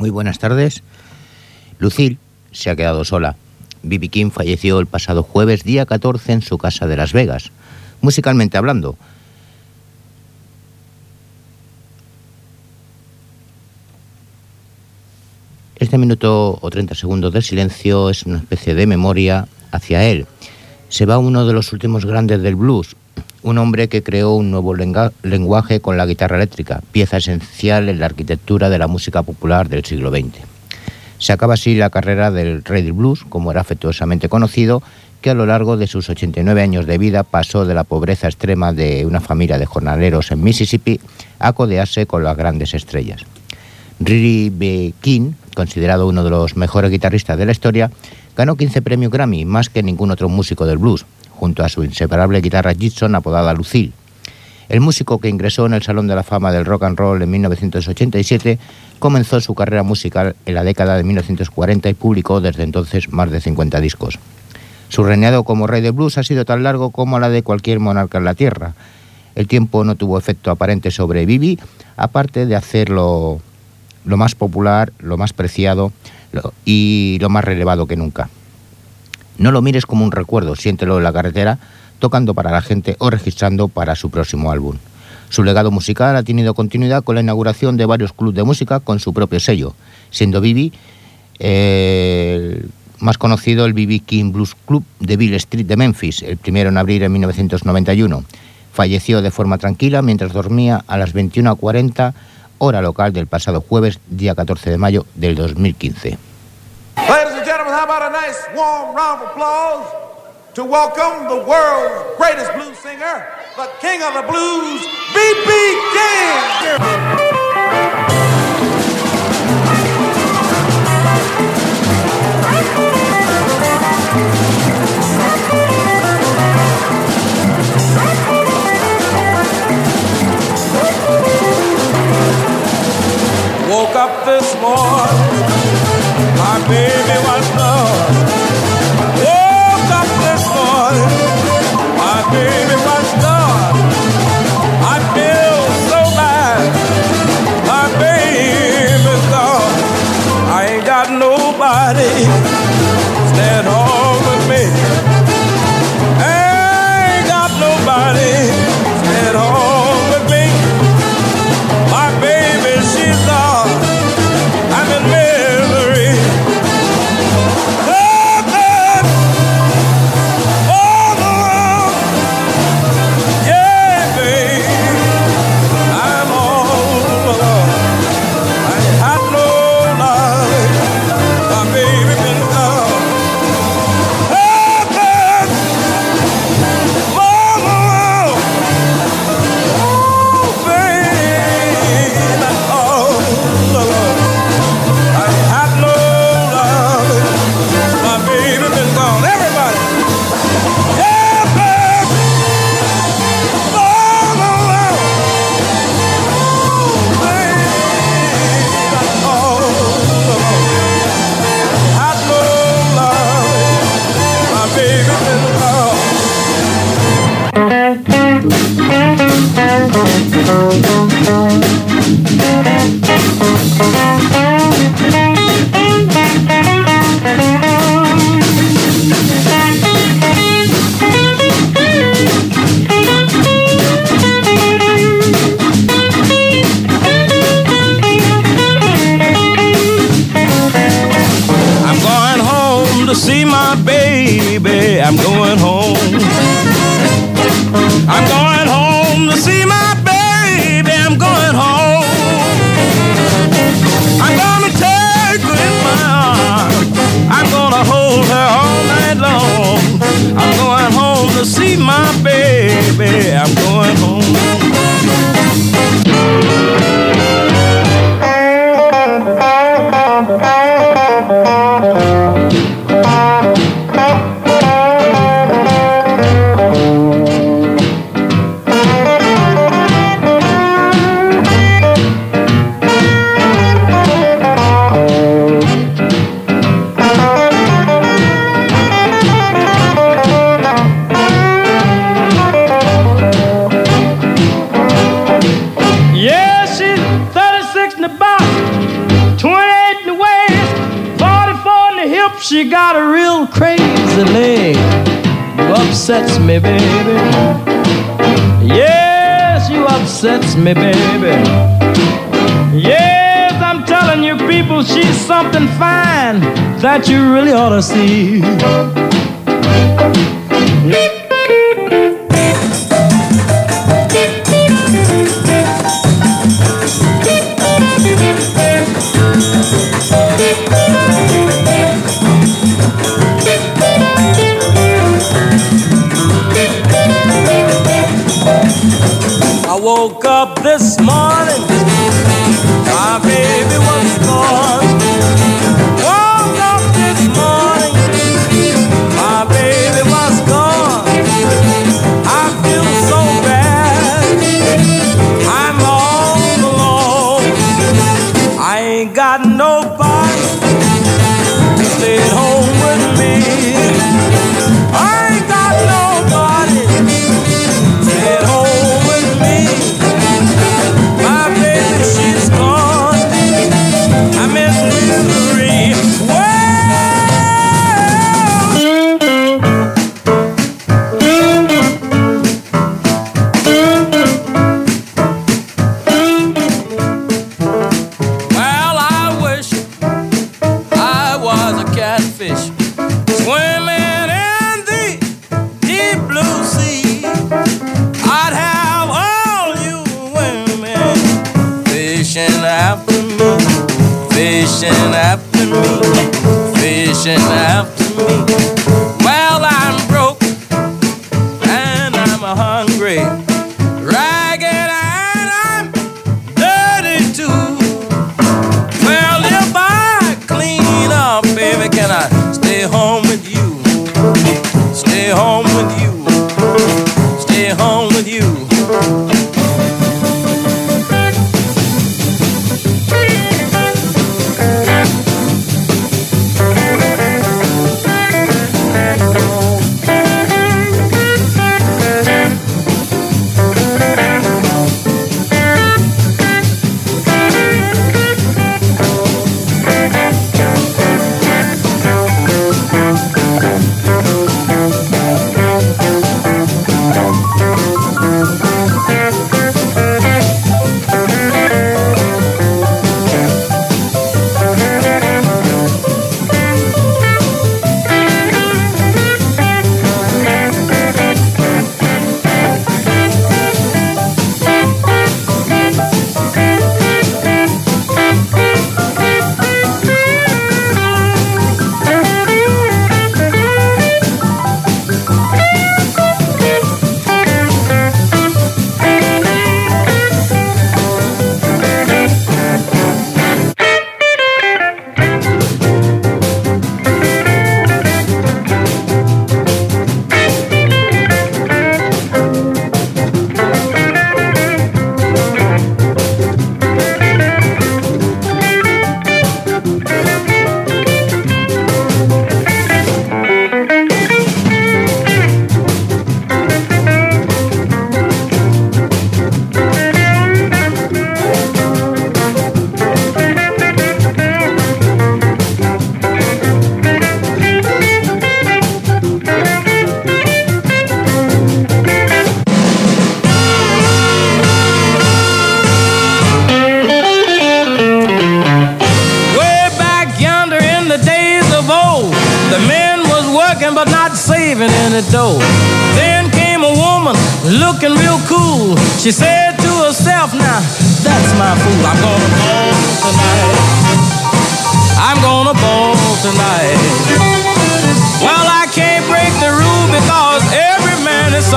Muy buenas tardes. Lucille se ha quedado sola. Bibi King falleció el pasado jueves, día 14, en su casa de Las Vegas. Musicalmente hablando, Este minuto o 30 segundos de silencio es una especie de memoria hacia él. Se va uno de los últimos grandes del blues, un hombre que creó un nuevo lenguaje con la guitarra eléctrica, pieza esencial en la arquitectura de la música popular del siglo XX. Se acaba así la carrera del rey blues, como era afectuosamente conocido, que a lo largo de sus 89 años de vida pasó de la pobreza extrema de una familia de jornaleros en Mississippi a codearse con las grandes estrellas. Riri B. King, considerado uno de los mejores guitarristas de la historia, ganó 15 premios Grammy, más que ningún otro músico del blues, junto a su inseparable guitarra Gibson apodada Lucille. El músico que ingresó en el Salón de la Fama del Rock and Roll en 1987 comenzó su carrera musical en la década de 1940 y publicó desde entonces más de 50 discos. Su reinado como rey de blues ha sido tan largo como la de cualquier monarca en la tierra. El tiempo no tuvo efecto aparente sobre Bibi, aparte de hacerlo lo más popular, lo más preciado y lo más relevado que nunca. No lo mires como un recuerdo, siéntelo en la carretera, tocando para la gente o registrando para su próximo álbum. Su legado musical ha tenido continuidad con la inauguración de varios clubes de música con su propio sello, siendo Bibi más conocido el Bibi King Blues Club de Bill Street de Memphis, el primero en abrir en 1991. Falleció de forma tranquila mientras dormía a las 21.40 hora local del pasado jueves, día 14 de mayo del 2015. Gentlemen, how about a nice warm round of applause to welcome the world's greatest blues singer, the king of the blues, B.B. King. Woke up this morning, my baby that you really ought to see.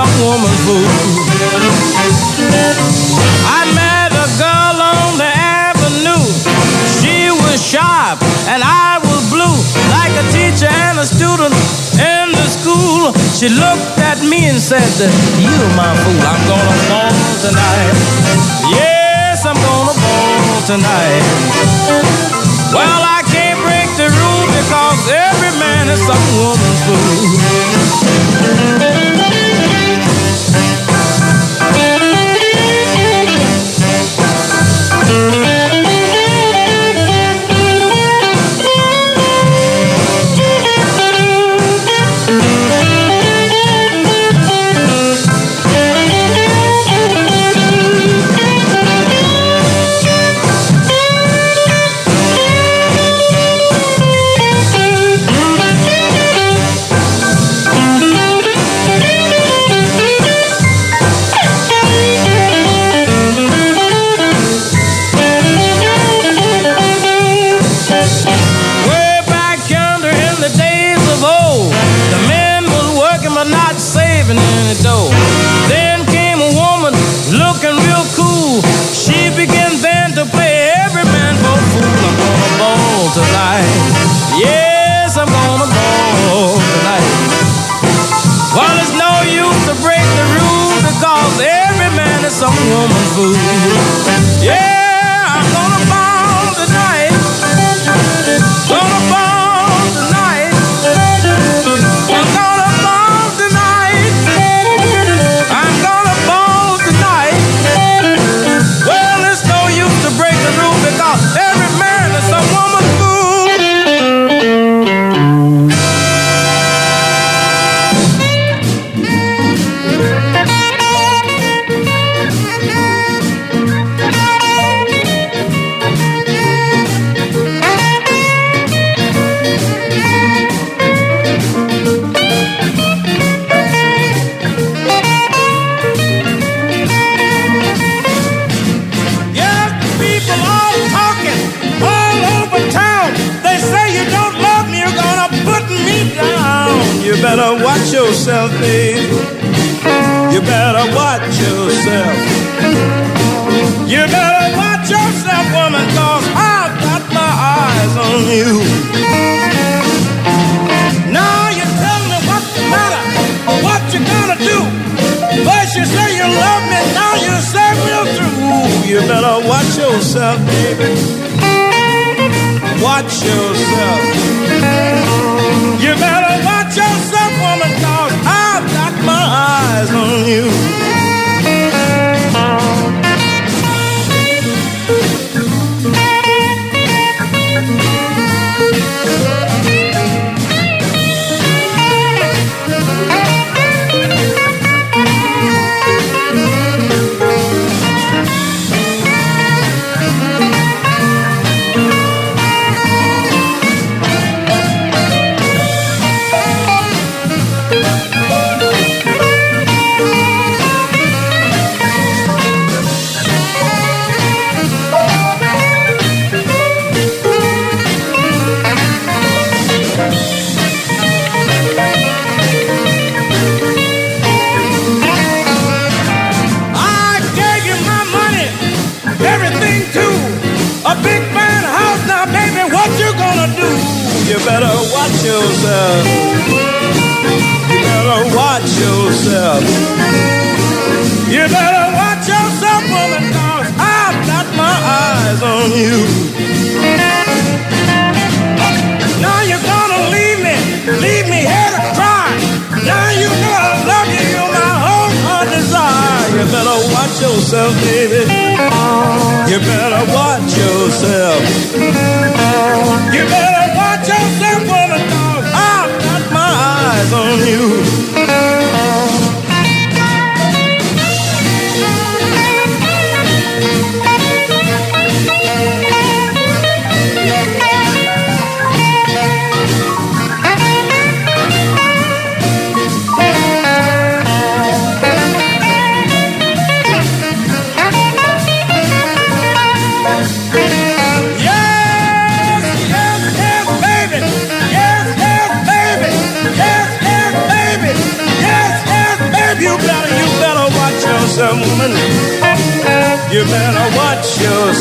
a woman fool. I met a girl on the avenue. She was sharp and I was blue, like a teacher and a student in the school. She looked at me and said, "You my fool, I'm gonna fall tonight. Yes, I'm gonna fall tonight." Well, I can't break the rule because every man is some woman's fool.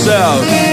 Yourself.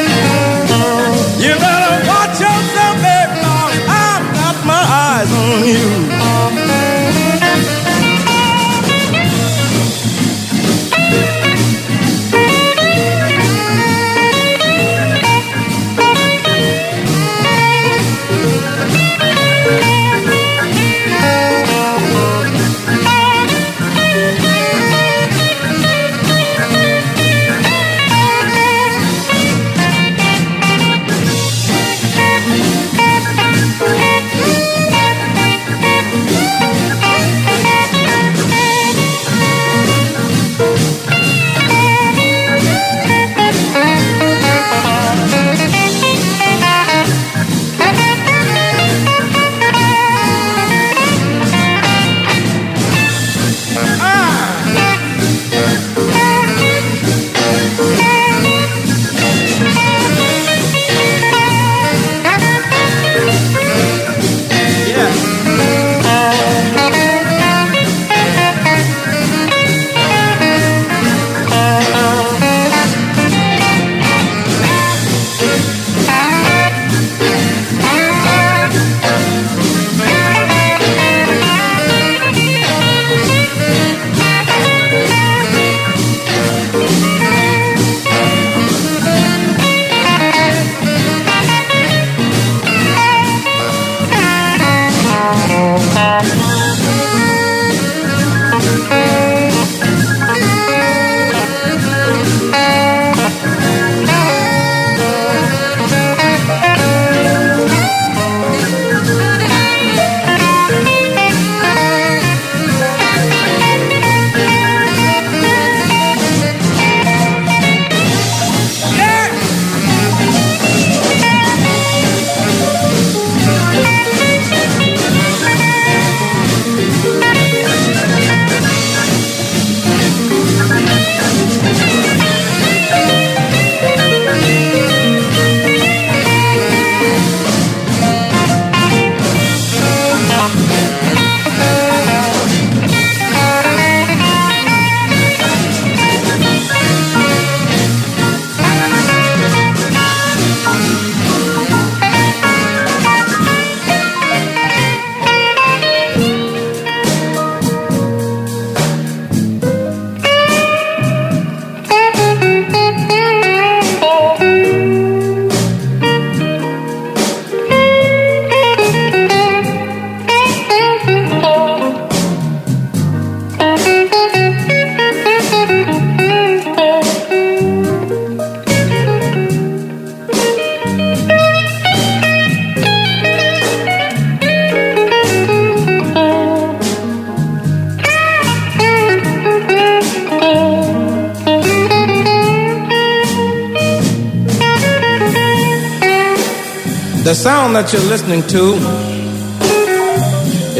Sound that you're listening to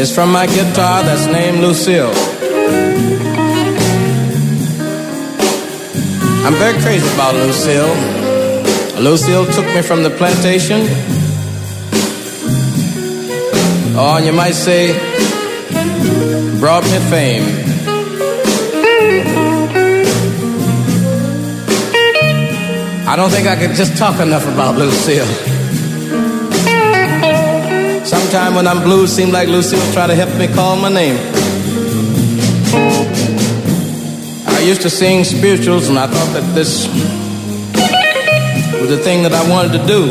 is from my guitar that's named Lucille. I'm very crazy about Lucille. Lucille took me from the plantation. Oh, you might say, brought me fame. I don't think I could just talk enough about Lucille. Sometime when I'm blue, seems like Lucille try to help me call my name. I used to sing spirituals, and I thought that this was the thing that I wanted to do.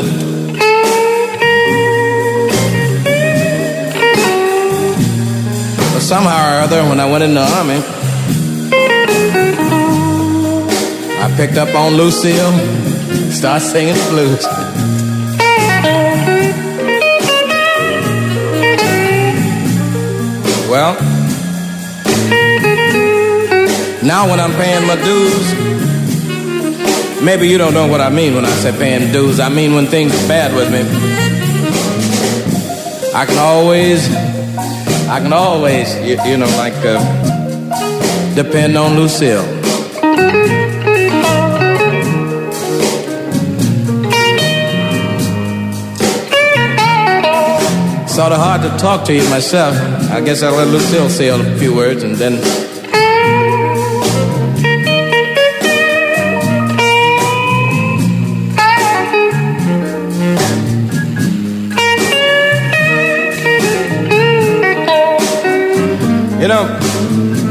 But somehow or other, when I went in the army, I picked up on Lucille, started singing the blues. Well, now when I'm paying my dues, maybe you don't know what I mean when I say paying dues. I mean when things are bad with me. I can always, I can always, you, you know, like uh, depend on Lucille. Sort of hard to talk to you myself. I guess I'll let Lucille say a few words and then. You know,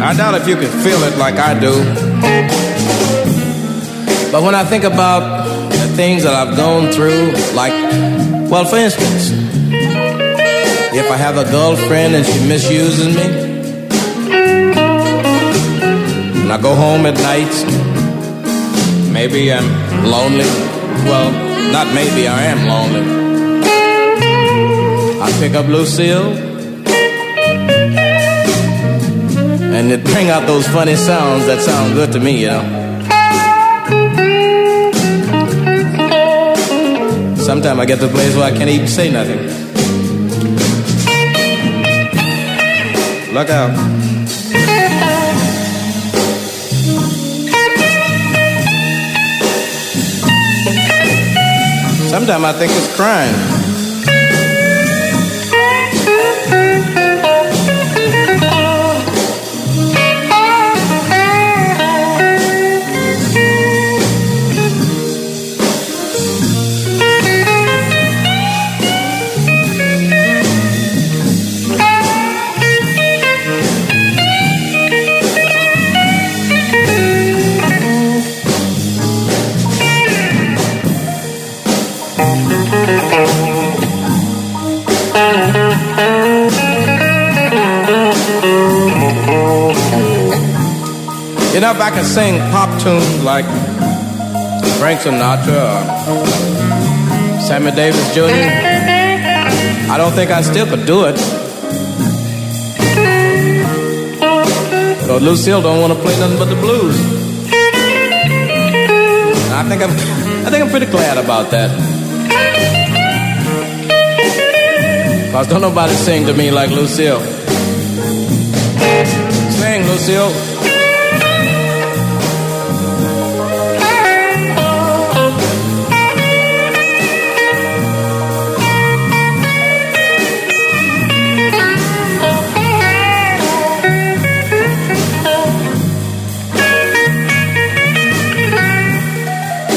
I doubt if you can feel it like I do. But when I think about the things that I've gone through, like, well, for instance, if I have a girlfriend and she misuses me, and I go home at night, maybe I'm lonely. Well, not maybe, I am lonely. I pick up Lucille, and it bring out those funny sounds that sound good to me, you know. Sometimes I get to a place where I can't even say nothing. Look out. Sometimes I think it's crying. You know, if I could sing pop tunes like Frank Sinatra or Sammy Davis Jr., I don't think I still could do it. Because Lucille don't want to play nothing but the blues. I think I'm, I think I'm pretty glad about that. Cause don't nobody sing to me like Lucille. Sing, Lucille.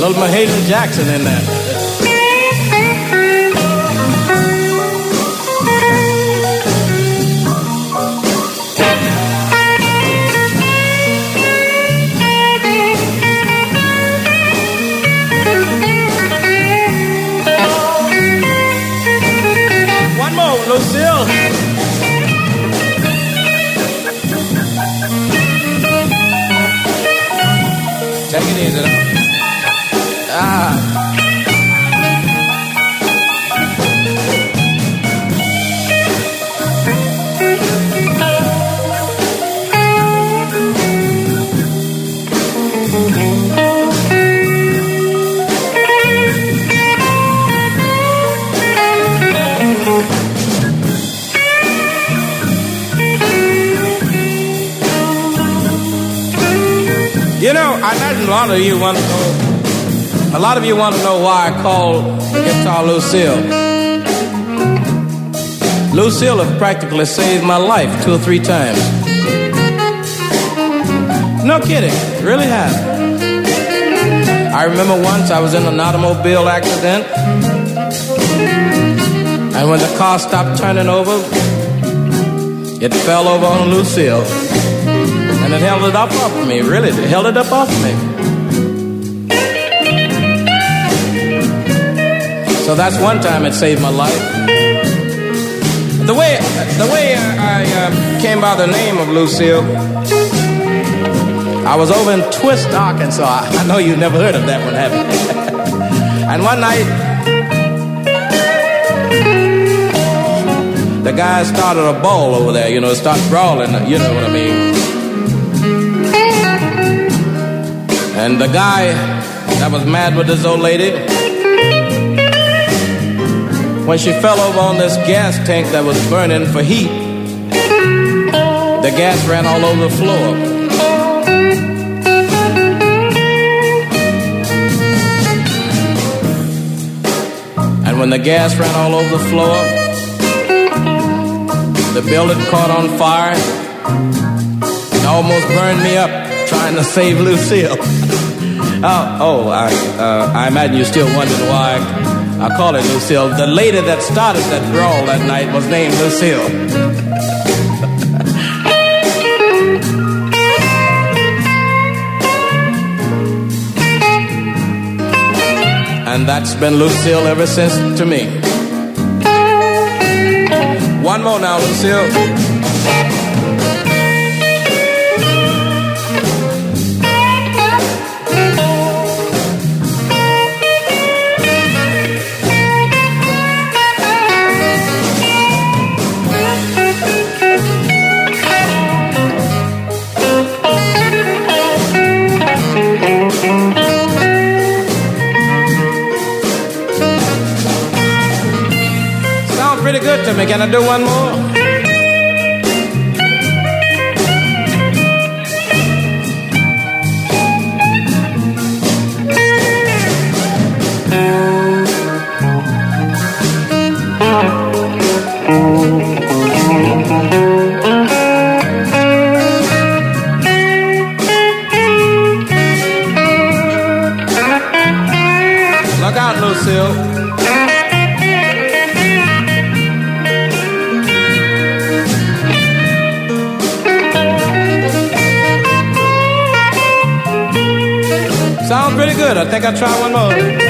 little Mahalia Jackson in there. I imagine a lot of you want to know. A lot of you want to know why I call guitar Lucille. Lucille have practically saved my life two or three times. No kidding, really have. I remember once I was in an automobile accident, and when the car stopped turning over, it fell over on Lucille and it held it up off of me. Really, it held it up off of me. So that's one time it saved my life. The way the way I uh, came by the name of Lucille, I was over in Twist, Arkansas. I know you've never heard of that one, have you? and one night, the guys started a ball over there. You know, started brawling. You know what I mean? And the guy that was mad with this old lady, when she fell over on this gas tank that was burning for heat, the gas ran all over the floor. And when the gas ran all over the floor, the building caught on fire. It almost burned me up trying to save Lucille. oh, oh I, uh, I imagine you're still wondering why I call it Lucille. The lady that started that brawl that night was named Lucille. and that's been Lucille ever since to me. One more now, Lucille. Me. Can I do one more? Think I'll try one more.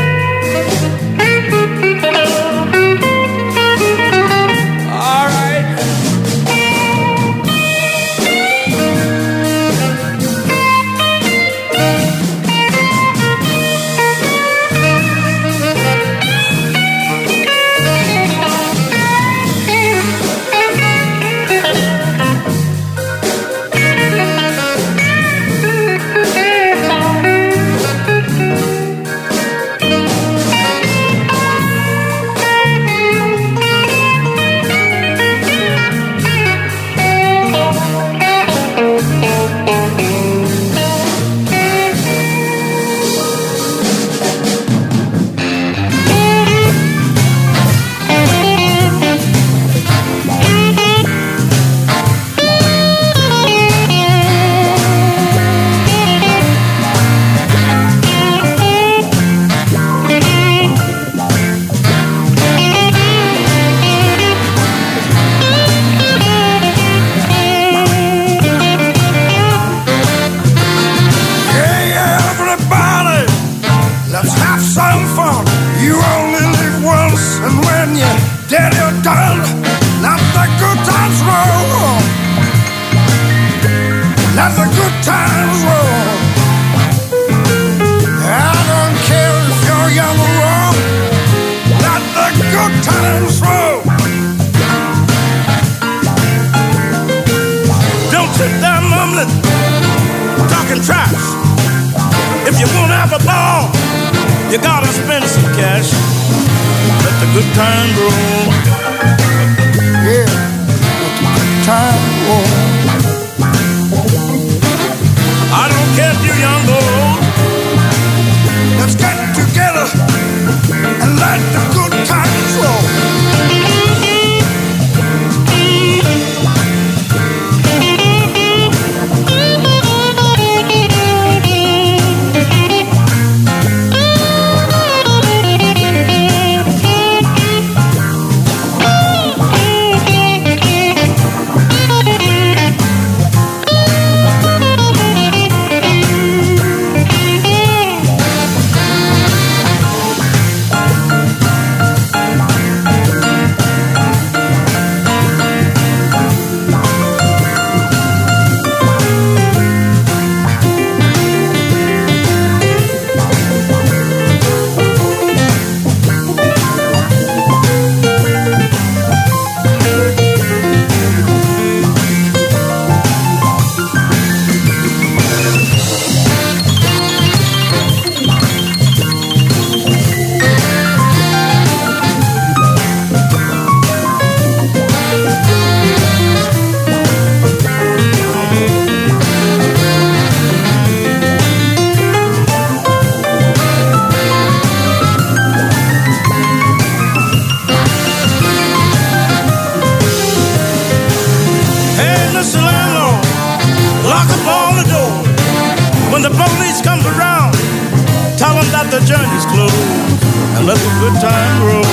Tell them that the journey's closed and let the good time roll.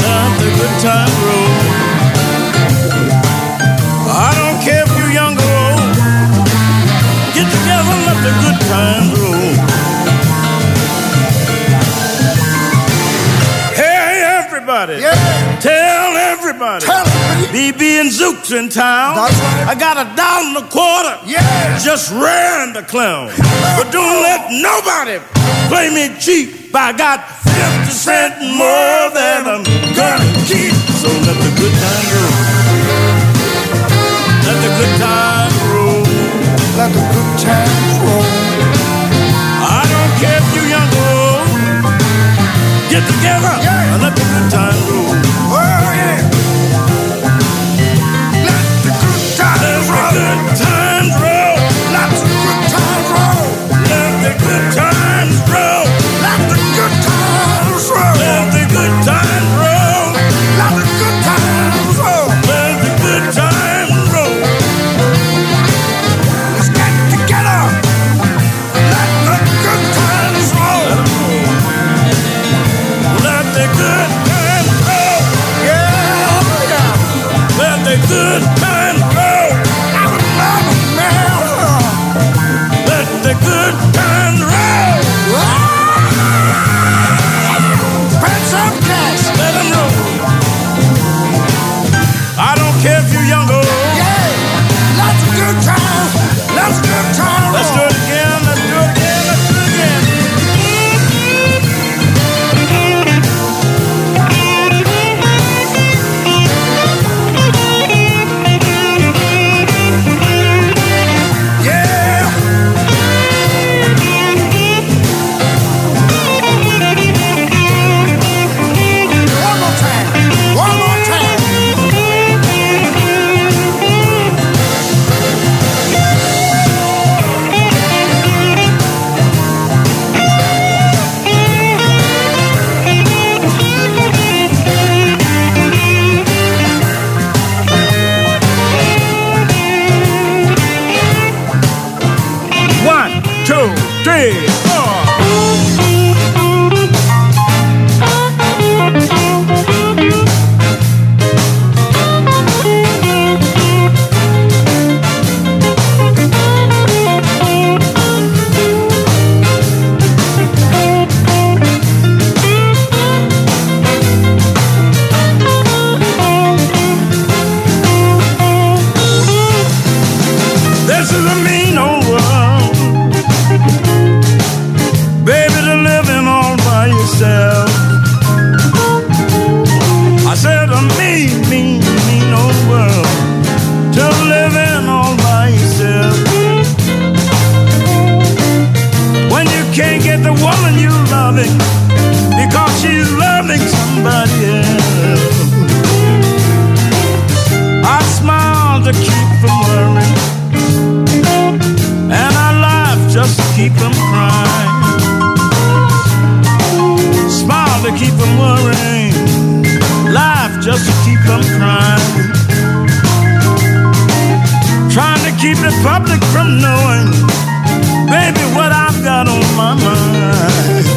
Let the good time roll. I don't care if you're young or old. Get together, let the good times roll. Hey, everybody. Yeah. Tell everybody. Tell 'em, BB and Zook's in town. Right. I got a dollar and a quarter. Yeah. Just ran the clown. But don't let nobody play me cheap. I got 50 cents more than I'm gonna keep. So let the good time roll. Let the good time roll. Let the good times roll. I don't care if you're young or old. Get together Yeah. and let the good time roll. Oh, yeah. Good times roll. Let the good times roll. Let the good times roll. Mean, mean, mean old world. To living all by yourself. When you can't get the woman you loving because she's loving somebody else. I smile to keep from worrying. And I laugh just to keep them crying. Smile to keep them worrying. Just to keep them crying. Trying to keep the public from knowing, baby, what I've got on my mind.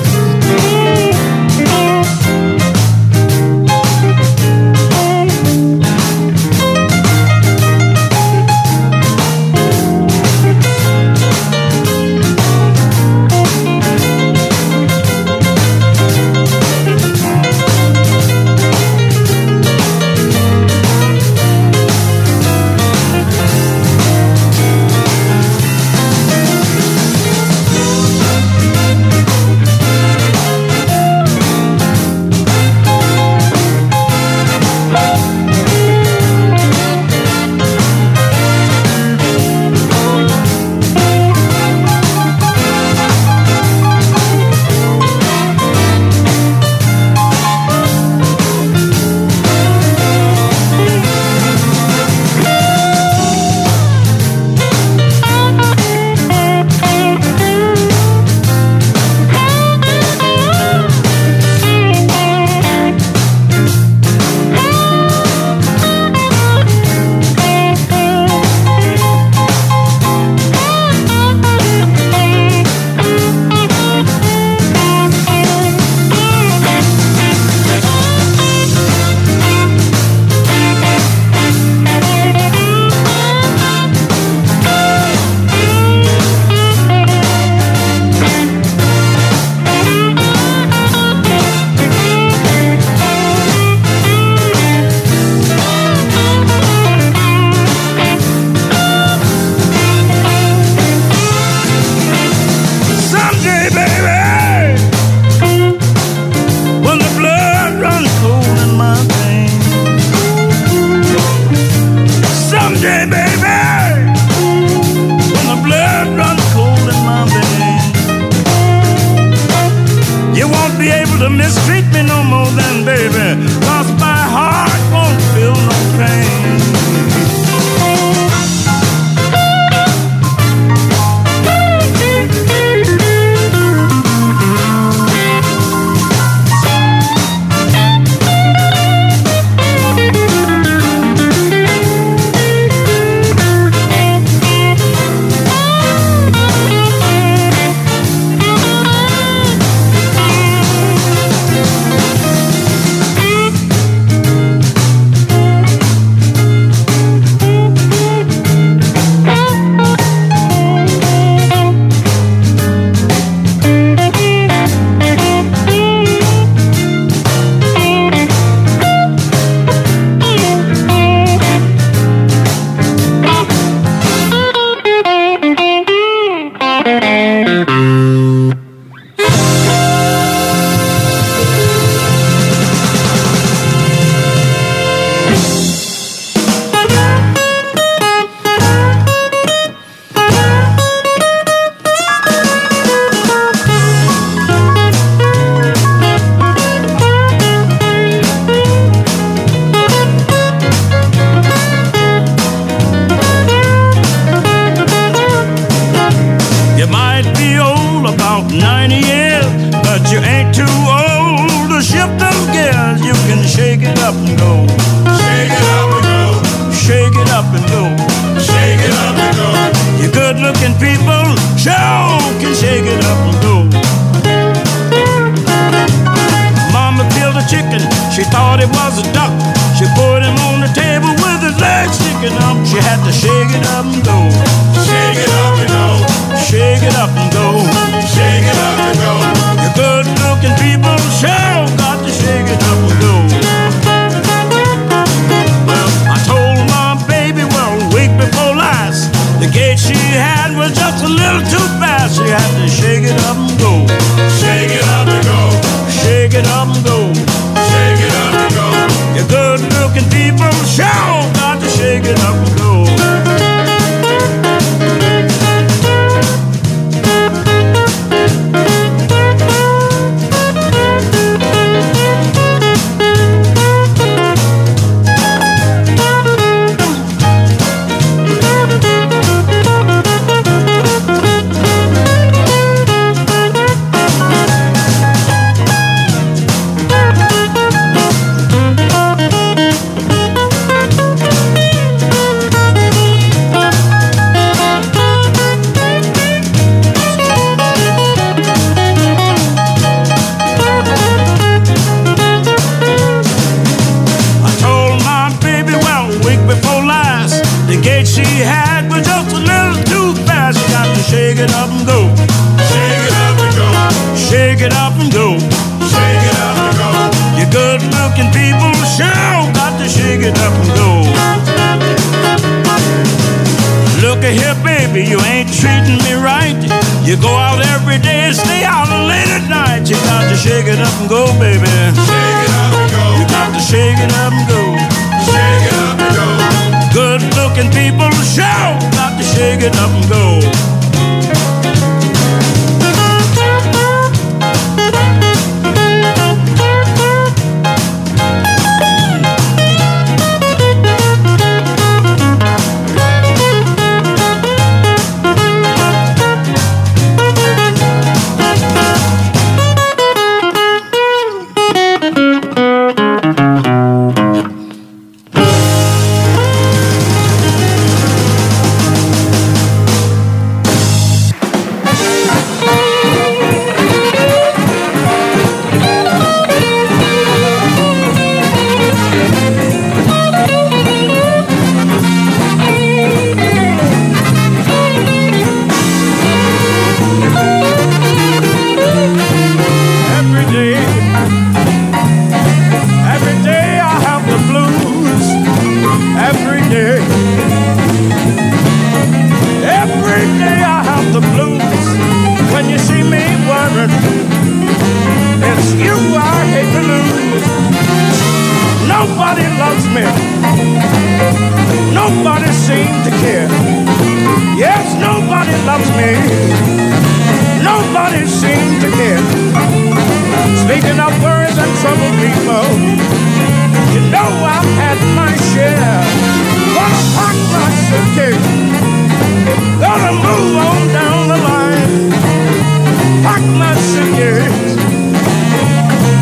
To it up and go.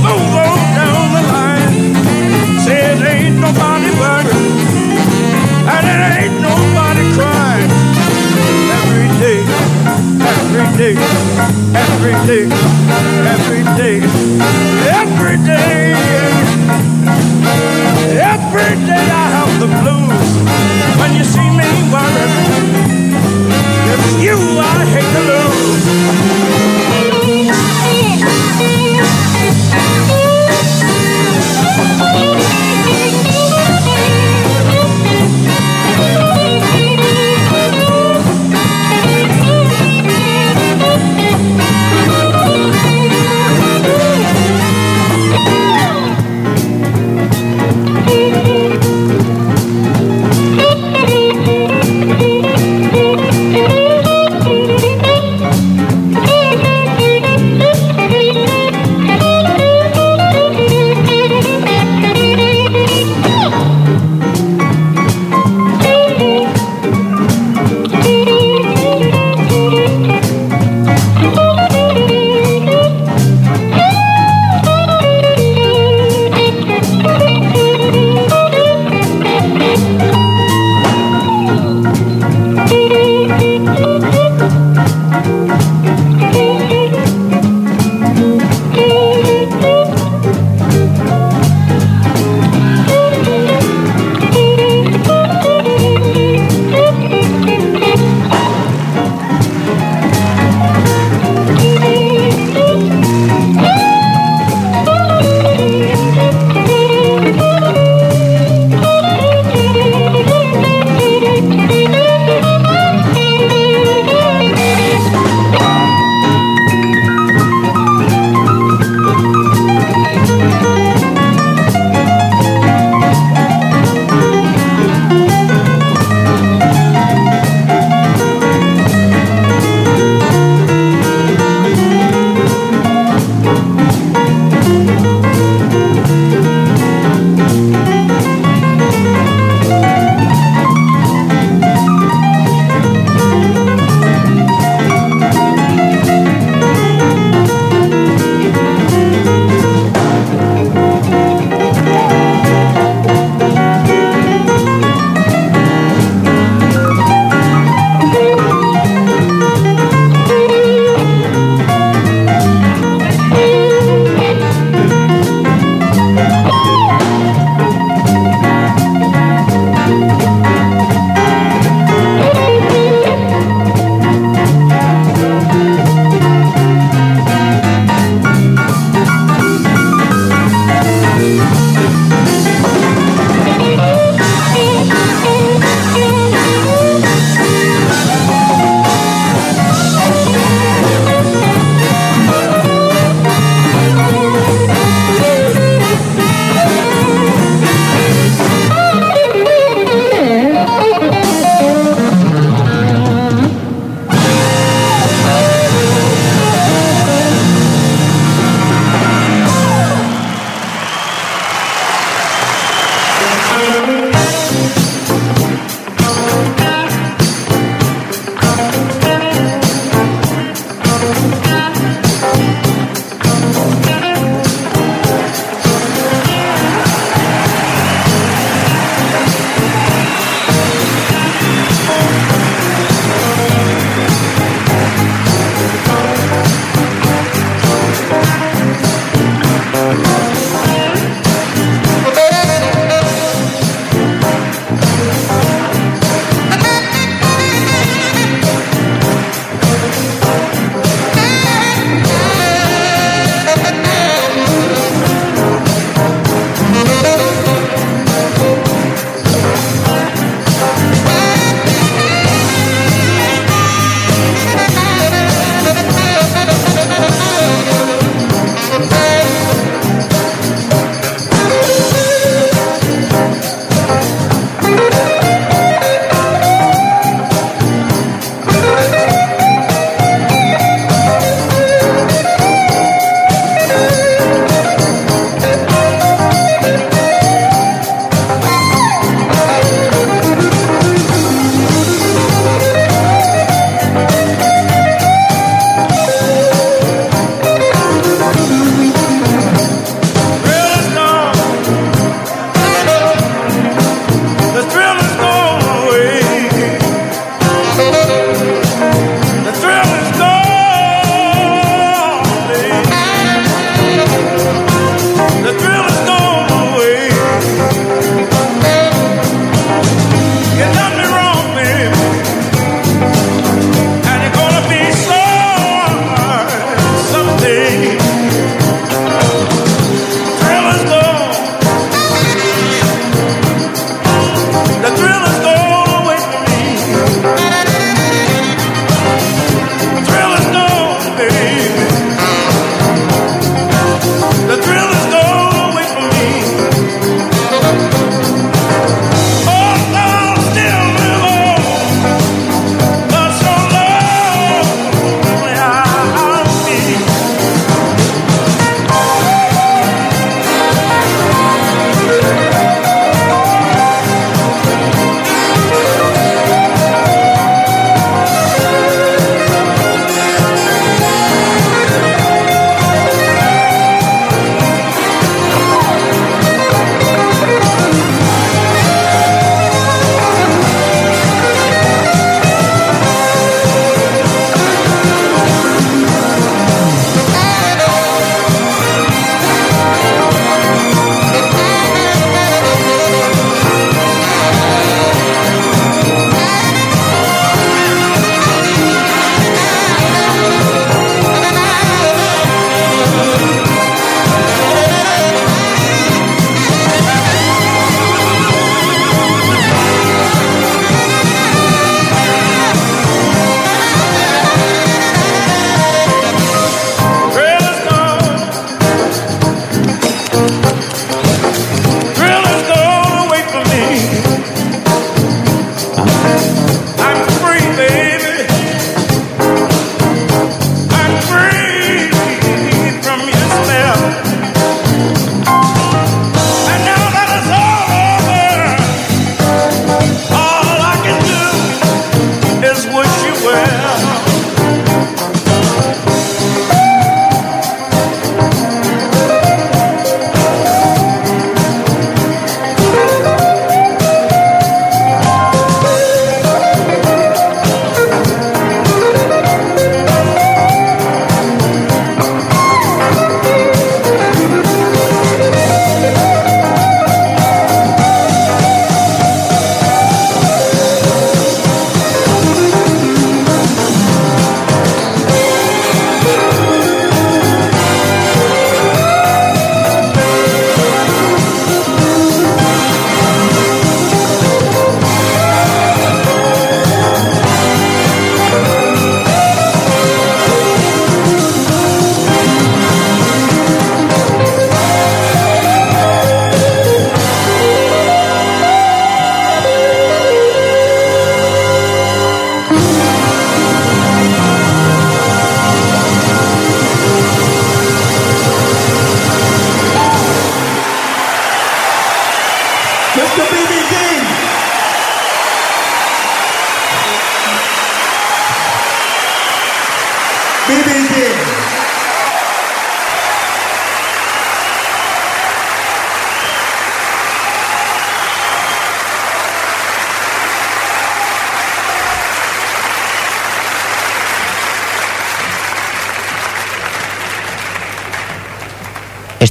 Move on down the line. Ain't nobody. And it ain't nobody. Every day, every day, every day,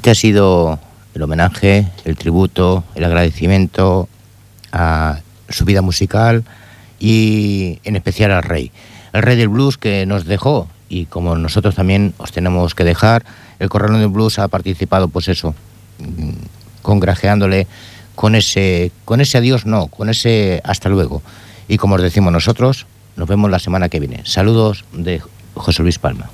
Este ha sido el homenaje, el tributo, el agradecimiento a su vida musical y en especial al rey. El rey del blues que nos dejó y como nosotros también os tenemos que dejar, el Corralón del Blues ha participado pues eso, mm, congrajeándole con ese, con ese adiós no, con ese hasta luego. Y como os decimos nosotros, nos vemos la semana que viene. Saludos de José Luis Palma.